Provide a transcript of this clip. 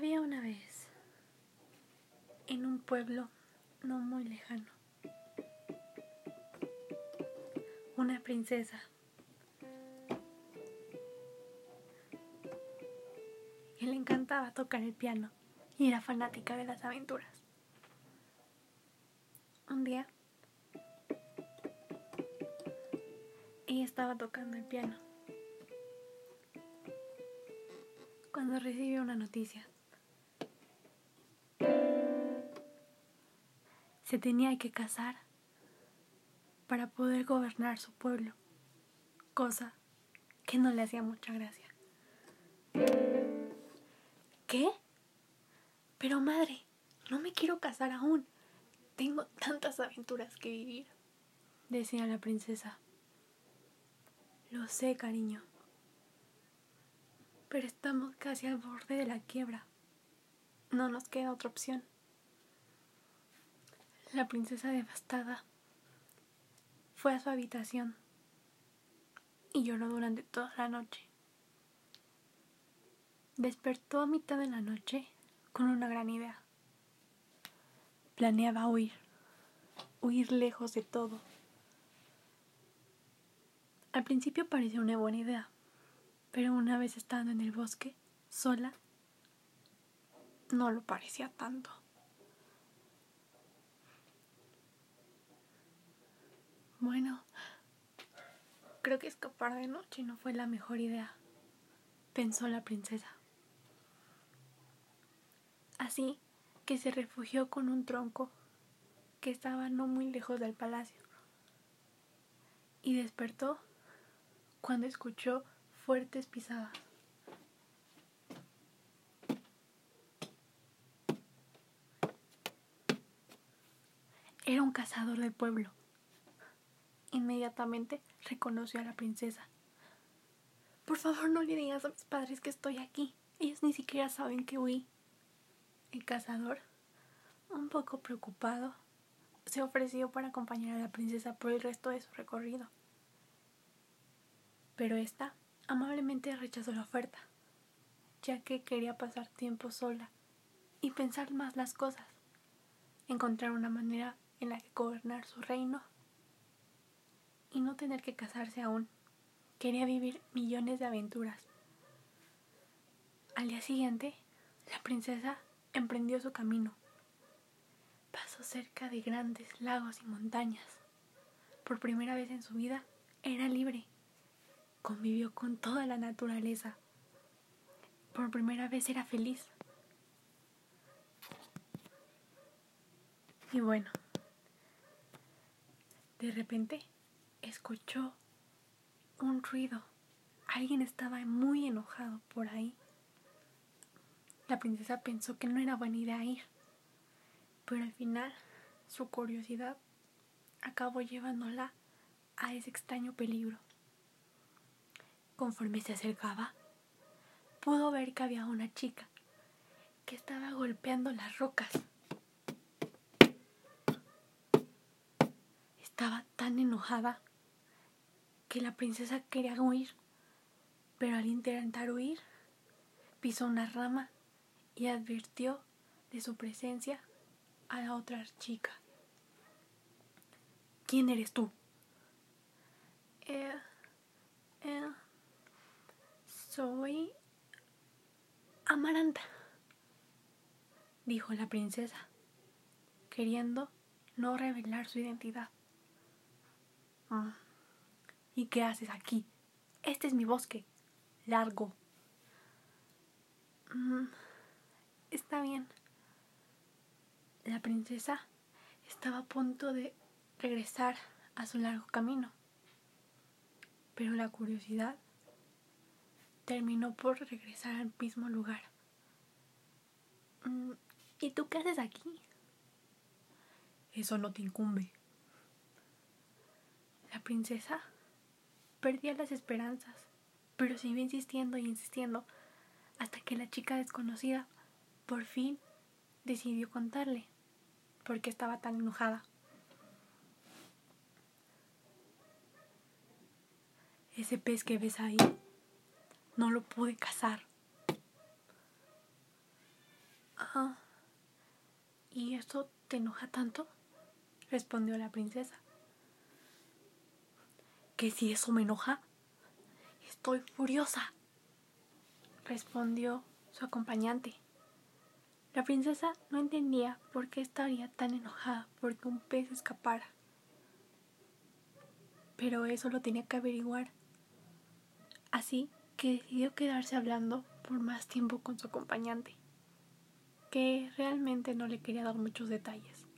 Había una vez, en un pueblo no muy lejano, una princesa que le encantaba tocar el piano y era fanática de las aventuras. Un día, ella estaba tocando el piano cuando recibió una noticia. Se tenía que casar para poder gobernar su pueblo, cosa que no le hacía mucha gracia. ¿Qué? Pero madre, no me quiero casar aún. Tengo tantas aventuras que vivir, decía la princesa. Lo sé, cariño. Pero estamos casi al borde de la quiebra. No nos queda otra opción. La princesa devastada fue a su habitación y lloró durante toda la noche. Despertó a mitad de la noche con una gran idea. Planeaba huir, huir lejos de todo. Al principio pareció una buena idea, pero una vez estando en el bosque, sola, no lo parecía tanto. Bueno, creo que escapar de noche no fue la mejor idea, pensó la princesa. Así que se refugió con un tronco que estaba no muy lejos del palacio y despertó cuando escuchó fuertes pisadas. Era un cazador del pueblo. Inmediatamente reconoció a la princesa. Por favor, no le digas a mis padres que estoy aquí. Ellos ni siquiera saben que huí. El cazador, un poco preocupado, se ofreció para acompañar a la princesa por el resto de su recorrido. Pero ésta amablemente rechazó la oferta, ya que quería pasar tiempo sola y pensar más las cosas, encontrar una manera en la que gobernar su reino y no tener que casarse aún. Quería vivir millones de aventuras. Al día siguiente, la princesa emprendió su camino. Pasó cerca de grandes lagos y montañas. Por primera vez en su vida era libre. Convivió con toda la naturaleza. Por primera vez era feliz. Y bueno, de repente escuchó un ruido. Alguien estaba muy enojado por ahí. La princesa pensó que no era buena idea ir, pero al final su curiosidad acabó llevándola a ese extraño peligro. Conforme se acercaba, pudo ver que había una chica que estaba golpeando las rocas. Estaba tan enojada que la princesa quería huir, pero al intentar huir, pisó una rama y advirtió de su presencia a la otra chica. ¿Quién eres tú? Eh, eh, soy Amaranta, dijo la princesa, queriendo no revelar su identidad. Ah, ¿Y qué haces aquí? Este es mi bosque. Largo. Mm, está bien. La princesa estaba a punto de regresar a su largo camino. Pero la curiosidad terminó por regresar al mismo lugar. Mm, ¿Y tú qué haces aquí? Eso no te incumbe. La princesa perdía las esperanzas, pero siguió insistiendo y insistiendo hasta que la chica desconocida por fin decidió contarle por qué estaba tan enojada. Ese pez que ves ahí no lo pude cazar. ¿Y esto te enoja tanto? respondió la princesa. ¿Que si eso me enoja? Estoy furiosa, respondió su acompañante. La princesa no entendía por qué estaría tan enojada porque un pez escapara. Pero eso lo tenía que averiguar. Así que decidió quedarse hablando por más tiempo con su acompañante, que realmente no le quería dar muchos detalles.